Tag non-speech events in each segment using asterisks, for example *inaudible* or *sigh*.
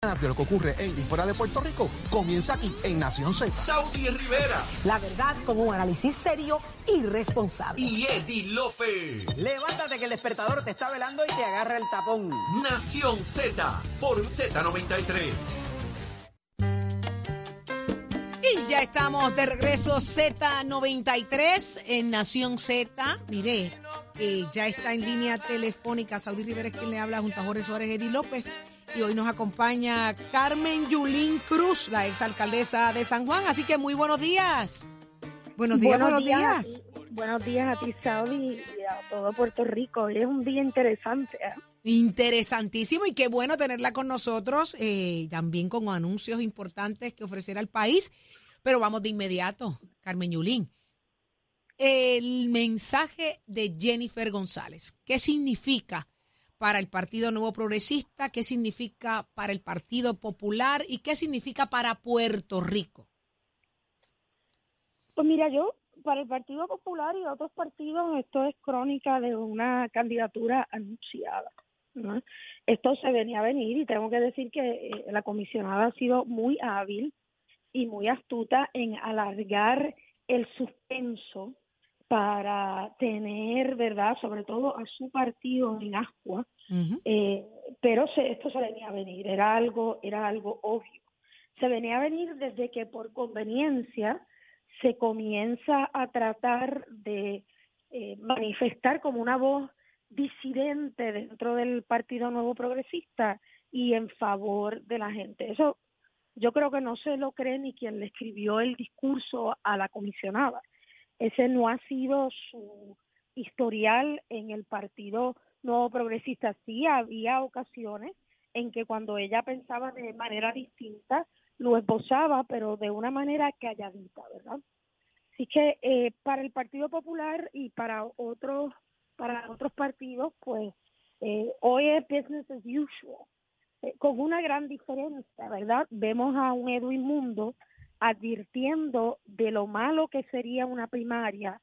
de lo que ocurre en y fuera de Puerto Rico comienza aquí en Nación Z. Saudi Rivera La verdad con un análisis serio y responsable. y Eddie Lofe. Levántate que el despertador te está velando y te agarra el tapón. Nación Z por Z93. Y ya estamos de regreso Z93 en Nación Z. Mire, eh, ya está en línea telefónica Saudi Rivera, es quien le habla junto a Jorge Suárez Eddy López. Y hoy nos acompaña Carmen Yulín Cruz, la exalcaldesa de San Juan. Así que muy buenos días. Buenos días, buenos, días. Buenos días a ti, Saudi, y a todo Puerto Rico. Hoy es un día interesante. ¿eh? Interesantísimo y qué bueno tenerla con nosotros, eh, también con anuncios importantes que ofrecer al país. Pero vamos de inmediato, Carmen Yulín. El mensaje de Jennifer González, ¿qué significa para el Partido Nuevo Progresista? ¿Qué significa para el Partido Popular? ¿Y qué significa para Puerto Rico? Pues mira, yo, para el Partido Popular y otros partidos, esto es crónica de una candidatura anunciada. Esto se venía a venir y tengo que decir que eh, la comisionada ha sido muy hábil y muy astuta en alargar el suspenso para tener, ¿verdad?, sobre todo a su partido en ascua, eh, pero se, esto se venía a venir, era algo, era algo obvio. Se venía a venir desde que por conveniencia se comienza a tratar de eh, manifestar como una voz disidente dentro del Partido Nuevo Progresista y en favor de la gente. Eso yo creo que no se lo cree ni quien le escribió el discurso a la comisionada. Ese no ha sido su historial en el Partido Nuevo Progresista. Sí había ocasiones en que cuando ella pensaba de manera distinta, lo esbozaba, pero de una manera calladita, ¿verdad? Así que eh, para el Partido Popular y para otros para otros partidos, pues eh, hoy es business as usual, eh, con una gran diferencia, ¿verdad? Vemos a un Edwin Mundo advirtiendo de lo malo que sería una primaria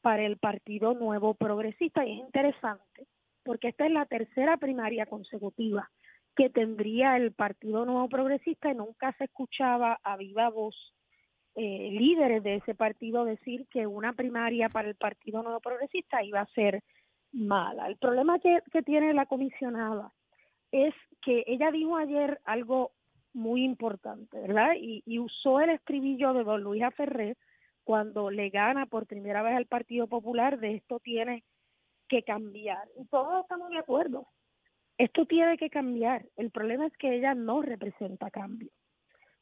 para el Partido Nuevo Progresista y es interesante porque esta es la tercera primaria consecutiva que tendría el Partido Nuevo Progresista y nunca se escuchaba a viva voz eh, líderes de ese partido decir que una primaria para el Partido Nuevo Progresista iba a ser mala. El problema que, que tiene la comisionada es que ella dijo ayer algo muy importante, ¿verdad? Y, y usó el estribillo de don Luis Ferrer cuando le gana por primera vez al Partido Popular de esto tiene que cambiar. Y todos estamos de acuerdo. Esto tiene que cambiar. El problema es que ella no representa cambio.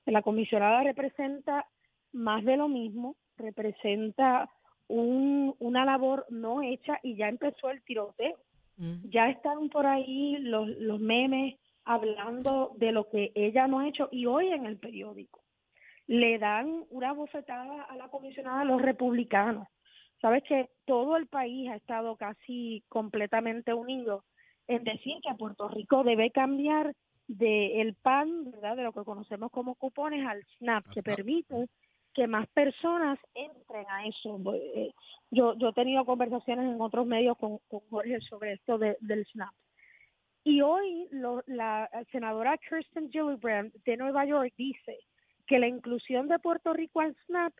La comisionada representa más de lo mismo, representa un, una labor no hecha y ya empezó el tiroteo. Ya están por ahí los, los memes hablando de lo que ella no ha hecho y hoy en el periódico le dan una bofetada a la comisionada a los republicanos. Sabes que todo el país ha estado casi completamente unido en decir que Puerto Rico debe cambiar del el PAN, ¿verdad? De lo que conocemos como cupones al SNAP, que permite que más personas entren a eso. Eh, Yo, yo he tenido conversaciones en otros medios con, con Jorge sobre esto de, del SNAP. Y hoy lo, la senadora Kirsten Gillibrand de Nueva York dice que la inclusión de Puerto Rico al SNAP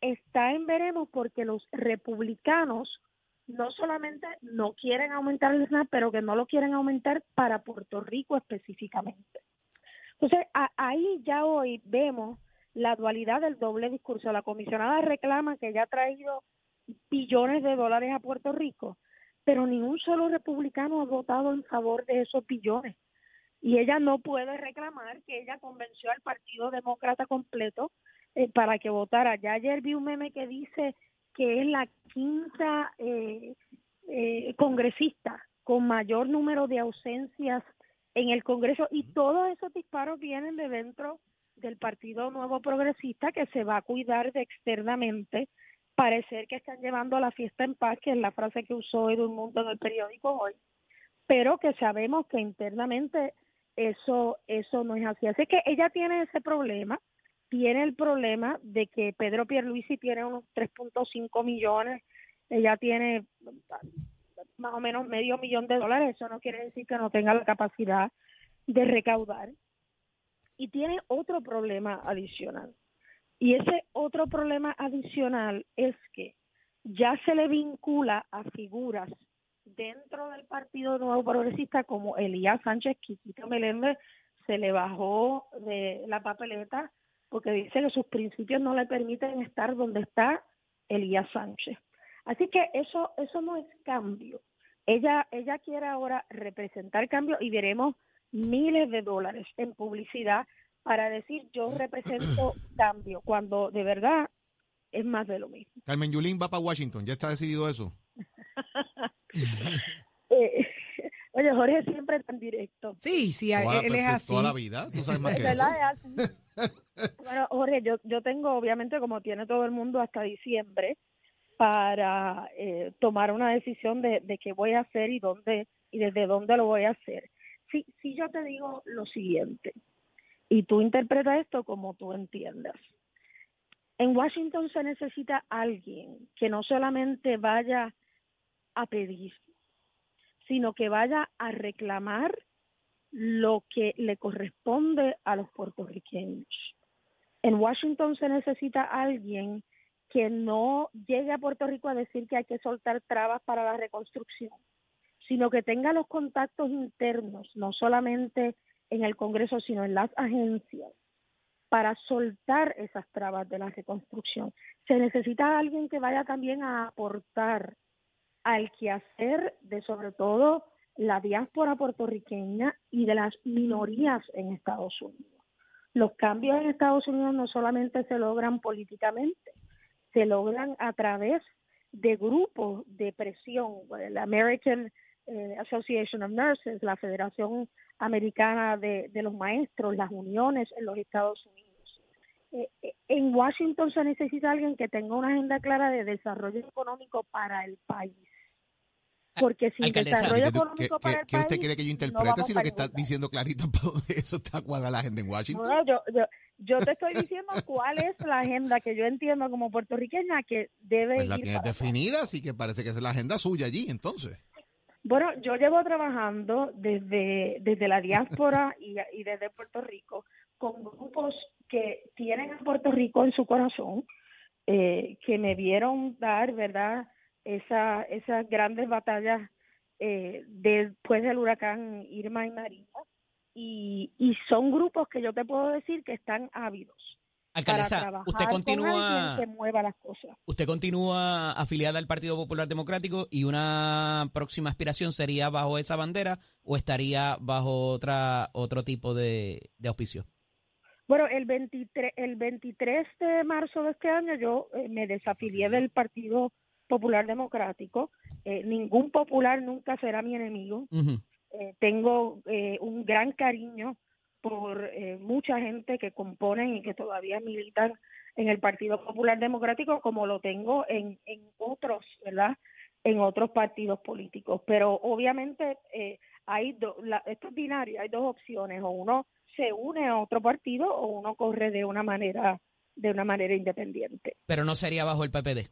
está en veremos porque los republicanos no solamente no quieren aumentar el SNAP, pero que no lo quieren aumentar para Puerto Rico específicamente. Entonces, ahí ya hoy vemos la dualidad del doble discurso. La comisionada reclama que ya ha traído billones de dólares a Puerto Rico, pero ni un solo republicano ha votado en favor de esos billones. Y ella no puede reclamar que ella convenció al Partido Demócrata completo eh, para que votara. Ya ayer vi un meme que dice que es la quinta eh, eh, congresista con mayor número de ausencias en el Congreso y todos esos disparos vienen de dentro del Partido Nuevo Progresista que se va a cuidar de externamente parecer que están llevando a la fiesta en paz, que es la frase que usó Edwin Mundo en el periódico hoy, pero que sabemos que internamente eso eso no es así. Así que ella tiene ese problema, tiene el problema de que Pedro Pierluisi tiene unos 3.5 millones, ella tiene más o menos medio millón de dólares, eso no quiere decir que no tenga la capacidad de recaudar. y tiene otro problema adicional. Y ese otro problema adicional es que ya se le vincula a figuras dentro del Partido Nuevo Progresista como Elías Sánchez Quiquito Meléndez se le bajó de la papeleta porque dice que sus principios no le permiten estar donde está Elías Sánchez. Así que eso eso no es cambio. Ella ella quiere ahora representar cambio y veremos miles de dólares en publicidad para decir yo represento *clears throat* cambio cuando de verdad es más de lo mismo. Carmen Yulín va para Washington, ¿ya está decidido eso? *laughs* Eh, *laughs* oye, Jorge siempre tan directo. Sí, sí, Toda- él es así. Toda la vida, tú sabes más que eso. verdad, es así. *laughs* Bueno, Jorge, yo, yo tengo, obviamente, como tiene todo el mundo, hasta diciembre para eh, tomar una decisión de, de qué voy a hacer y dónde y desde dónde lo voy a hacer. Si, si yo te digo lo siguiente, y tú interpretas esto como tú entiendas. En Washington se necesita alguien que no solamente vaya a pedir, sino que vaya a reclamar lo que le corresponde a los puertorriqueños. En Washington se necesita alguien que no llegue a Puerto Rico a decir que hay que soltar trabas para la reconstrucción, sino que tenga los contactos internos, no solamente en el Congreso, sino en las agencias, para soltar esas trabas de la reconstrucción. Se necesita alguien que vaya también a aportar al quehacer de sobre todo la diáspora puertorriqueña y de las minorías en Estados Unidos. Los cambios en Estados Unidos no solamente se logran políticamente, se logran a través de grupos de presión, la American eh, Association of Nurses, la Federación Americana de, de los Maestros, las uniones en los Estados Unidos. Eh, eh, en Washington se necesita alguien que tenga una agenda clara de desarrollo económico para el país. Porque sin Alcaldesa, desarrollo ¿Qué, tú- económico qué- para qué- el qué país, usted quiere que yo interprete si lo que está diciendo clarito para dónde eso está cuadra la agenda en Washington? No, yo, yo, yo te estoy diciendo cuál es la agenda que yo entiendo como puertorriqueña que debe Pues la ir tienes para allá. definida, así que parece que es la agenda suya allí, entonces. Bueno, yo llevo trabajando desde, desde la diáspora *laughs* y, y desde Puerto Rico con grupos que tienen a Puerto Rico en su corazón, eh, que me vieron dar, ¿verdad?, esa, esas grandes batallas eh, después del huracán Irma y María. Y, y son grupos que yo te puedo decir que están ávidos Alcaldesa, usted con continúa, alguien que mueva las cosas. usted continúa afiliada al Partido Popular Democrático y una próxima aspiración sería bajo esa bandera o estaría bajo otra otro tipo de, de auspicio. Bueno, el 23, el 23 de marzo de este año yo eh, me desafilié del Partido Popular Democrático. Eh, ningún popular nunca será mi enemigo. Ujú. Eh, tengo eh, un gran cariño por eh, mucha gente que componen y que todavía militan en el Partido Popular Democrático, como lo tengo en, en otros, ¿verdad? En otros partidos políticos. Pero obviamente eh, hay do- la, esto es binario, hay dos opciones, o uno se une a otro partido o uno corre de una manera de una manera independiente. Pero no sería bajo el PPD.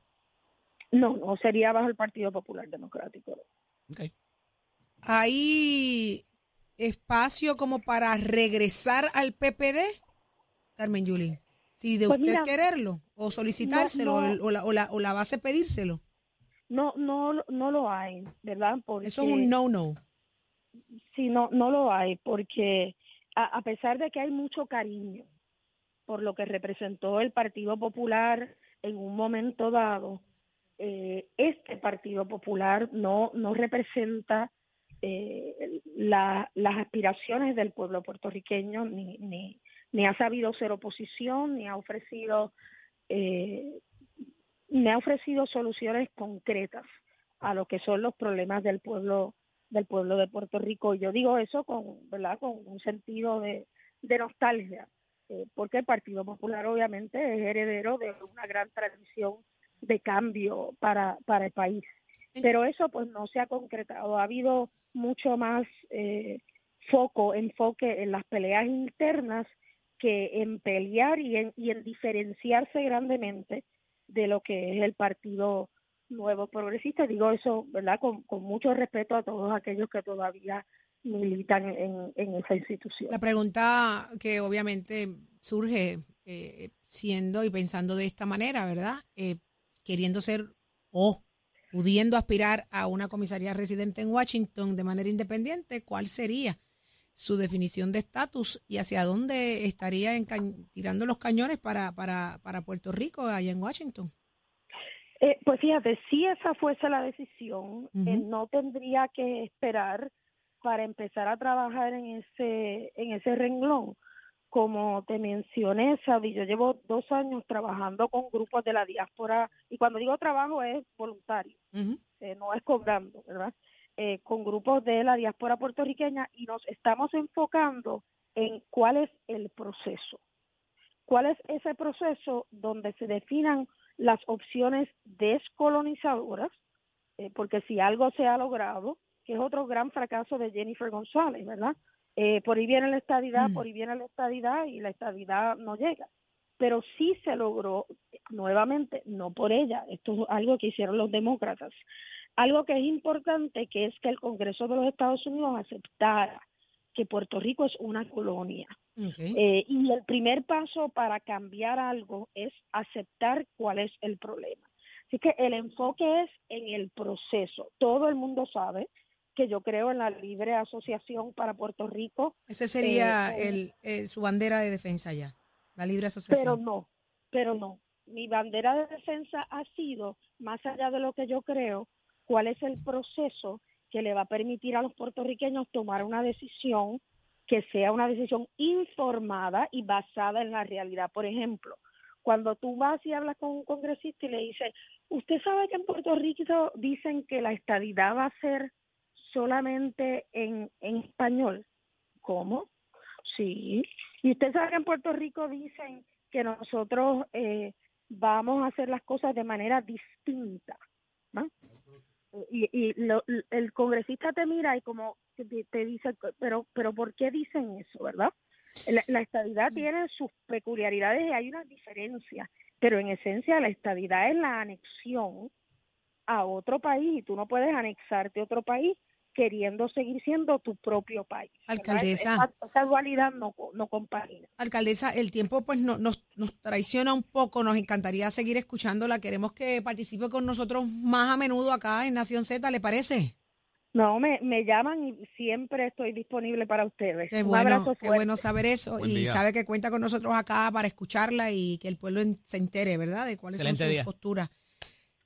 No, no sería bajo el Partido Popular Democrático. Ok. ¿Hay espacio como para regresar al PPD, Carmen Yulín? Si de Pues usted mira, quererlo o solicitárselo no, no. O, la, o, la, o la base pedírselo. No, no, no lo hay, ¿verdad? Porque Eso es un no-no. Sí, no, no lo hay, porque a, a pesar de que hay mucho cariño por lo que representó el Partido Popular en un momento dado, eh, este Partido Popular no, no representa eh, la- las aspiraciones del pueblo puertorriqueño, ni, ni, ni ha sabido ser oposición, ni ha ofrecido eh, ni ha ofrecido soluciones concretas a lo que son los problemas del pueblo del pueblo de Puerto Rico. Yo digo eso con, ¿verdad? con un sentido de, de nostalgia, eh, porque el Partido Popular obviamente es heredero de una gran tradición de cambio para, para el país. Pero eso pues no se ha concretado. Ha habido mucho más eh, foco, enfoque en las peleas internas que en pelear y en, y en diferenciarse grandemente de lo que es el Partido Nuevo Progresista. Digo eso, ¿verdad? Con, con mucho respeto a todos aquellos que todavía militan en, en esa institución. La pregunta que obviamente surge eh, siendo y pensando de esta manera, ¿verdad? Eh, queriendo ser o pudiendo aspirar a una comisaría residente en Washington de manera independiente, ¿cuál sería su definición de estatus y hacia dónde estaría tirando los cañones para, para, para Puerto Rico, allá en Washington? Eh, pues fíjate, si esa fuese la decisión, Ujú. eh, no tendría que esperar para empezar a trabajar en ese en ese renglón. Como te mencioné, Saudi, yo llevo dos años trabajando con grupos de la diáspora y cuando digo trabajo es voluntario, eh, no es cobrando, ¿verdad? Eh, con grupos de la diáspora puertorriqueña y nos estamos enfocando en cuál es el proceso. ¿Cuál es ese proceso donde se definan las opciones descolonizadoras? Eh, porque si algo se ha logrado, que es otro gran fracaso de Jennifer González, ¿verdad? Eh, por ahí viene la estadidad, Mm. por ahí viene la estadidad y la estadidad no llega. Pero sí se logró, nuevamente, no por ella, esto es algo que hicieron los demócratas. Algo que es importante, que es que el Congreso de los Estados Unidos aceptara que Puerto Rico es una colonia. Eh, y el primer paso para cambiar algo es aceptar cuál es el problema. Así que el enfoque es en el proceso. Todo el mundo sabe que yo creo en la libre asociación para Puerto Rico, Ese sería eh, el, el- su bandera de defensa ya, la libre asociación. pero no, pero no. Mi bandera de defensa ha sido, más allá de lo que yo creo, cuál es el proceso que le va a permitir a los puertorriqueños tomar una decisión que sea una decisión informada y basada en la realidad. Por ejemplo, cuando tú vas y hablas con un congresista y le dices, usted sabe que en Puerto Rico dicen que la estadidad va a ser solamente en, en español. ¿Cómo? Sí. Y usted sabe que en Puerto Rico dicen que nosotros eh, vamos a hacer las cosas de manera distinta. ¿no? Y, y lo- el congresista te mira y como te dice, pero, pero ¿por qué dicen eso, verdad? La, la estadidad tiene sus peculiaridades y hay unas diferencias, pero en esencia la estadidad es la anexión a otro país y tú no puedes anexarte a otro país queriendo seguir siendo tu propio país. Alcaldesa. Esa, esa dualidad no, co- no compagina. Alcaldesa, el tiempo pues no- nos, nos traiciona un poco, nos encantaría seguir escuchándola, queremos que participe con nosotros más a menudo acá en Nación Z, ¿le parece? No, me, me llaman y siempre estoy disponible para ustedes. Qué Un bueno, abrazo qué fuerte. bueno saber eso Buen y día. sabe que cuenta con nosotros acá para escucharla y que el pueblo en- se entere, ¿verdad? De cuáles Excelente son sus día. posturas.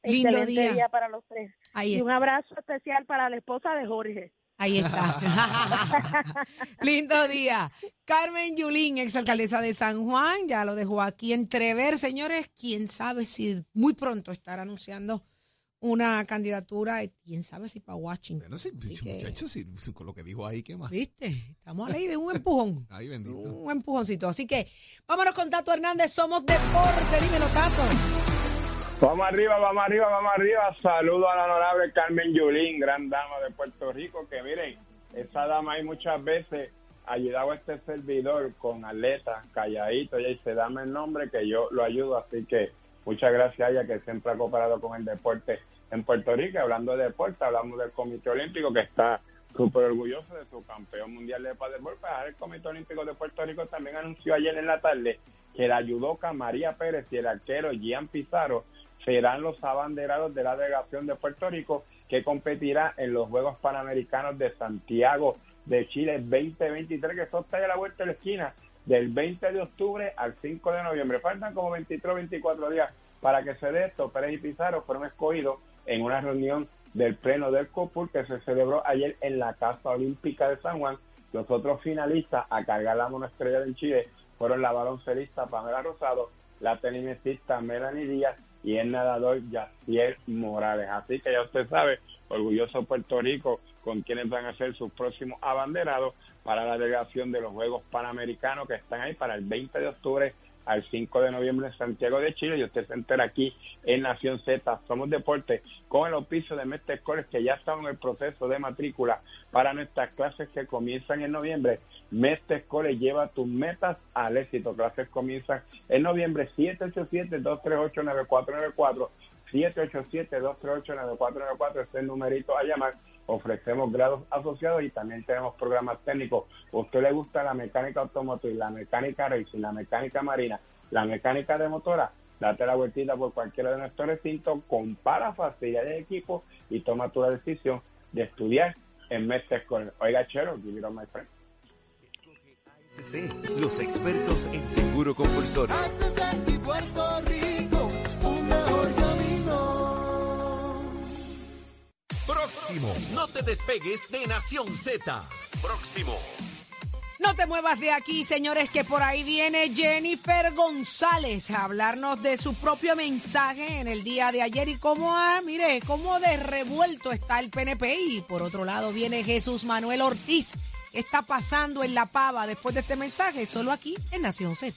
Lindo Excelente día. día para los tres. Ahí Y un abrazo especial para la esposa de Jorge. Ahí está. *laughs* Lindo día. Carmen Yulín, exalcaldesa de San Juan, ya lo dejó aquí entrever, señores. Quién sabe si muy pronto estará anunciando una candidatura, y quién sabe si para Washington. Bueno, sí, muchachos, sí, sí, con lo que dijo ahí, ¿qué más? ¿Viste? Estamos a ley de un empujón. *laughs* Ay, bendito. Un empujoncito. Así que vámonos con Tato Hernández. Somos deporte. Dímelo, Tato. Vamos arriba, vamos arriba, vamos arriba. Saludo a la honorable Carmen Yulín, gran dama de Puerto Rico, que miren, esa dama hay muchas veces ayudado a este servidor con atletas, calladito, ella dice, dame el nombre que yo lo ayudo, así que muchas gracias a ella que siempre ha cooperado con el deporte en Puerto Rico. Hablando de deporte, hablamos del Comité Olímpico que está súper orgulloso de su campeón mundial de paddleball. Pues el Comité Olímpico de Puerto Rico también anunció ayer en la tarde que la judoka María Pérez y el arquero Gian Pizarro serán los abanderados de la delegación de Puerto Rico que competirá en los Juegos Panamericanos de Santiago de Chile 2023, que son a la vuelta de la esquina del 20 de octubre al 5 de noviembre. Faltan como 23 24 días para que se dé esto. Pérez y Pizarro fueron escogidos en una reunión del Pleno del COPUR que se celebró ayer en la Casa Olímpica de San Juan. Los otros finalistas a cargar la monoestrella en Chile fueron la baloncelista Pamela Rosado, la tenisista Melanie Díaz y el nadador Yaciel Morales. Así que ya usted sabe, orgulloso Puerto Rico con quienes van a ser sus próximos abanderados para la delegación de los Juegos Panamericanos que están ahí para el 20 de octubre al 5 de noviembre en Santiago de Chile y usted se entera aquí en Nación Z, Somos Deporte, con el auspicio de Mestre College que ya estamos en el proceso de matrícula para nuestras clases que comienzan en noviembre. Mestre College lleva tus metas al éxito. Clases comienzan en noviembre 787-238-9494. 787-238-9494 este es el numerito a llamar ofrecemos grados asociados y también tenemos programas técnicos. ¿A usted le gusta la mecánica automotriz, la mecánica racing, la mecánica marina, la mecánica de motora? Date la vueltita por cualquiera de nuestros recintos, compara facilidades de equipo y toma tu decisión de estudiar en Mestre con Oiga, Chero, give it on my friend. los expertos en seguro compulsorio. Próximo, no te despegues de Nación Z. Próximo. No te muevas de aquí, señores, que por ahí viene Jennifer González a hablarnos de su propio mensaje en el día de ayer y cómo, ah, mire, cómo de revuelto está el PNP. Y por otro lado viene Jesús Manuel Ortiz. ¿Qué está pasando en La Pava después de este mensaje? Solo aquí en Nación Z.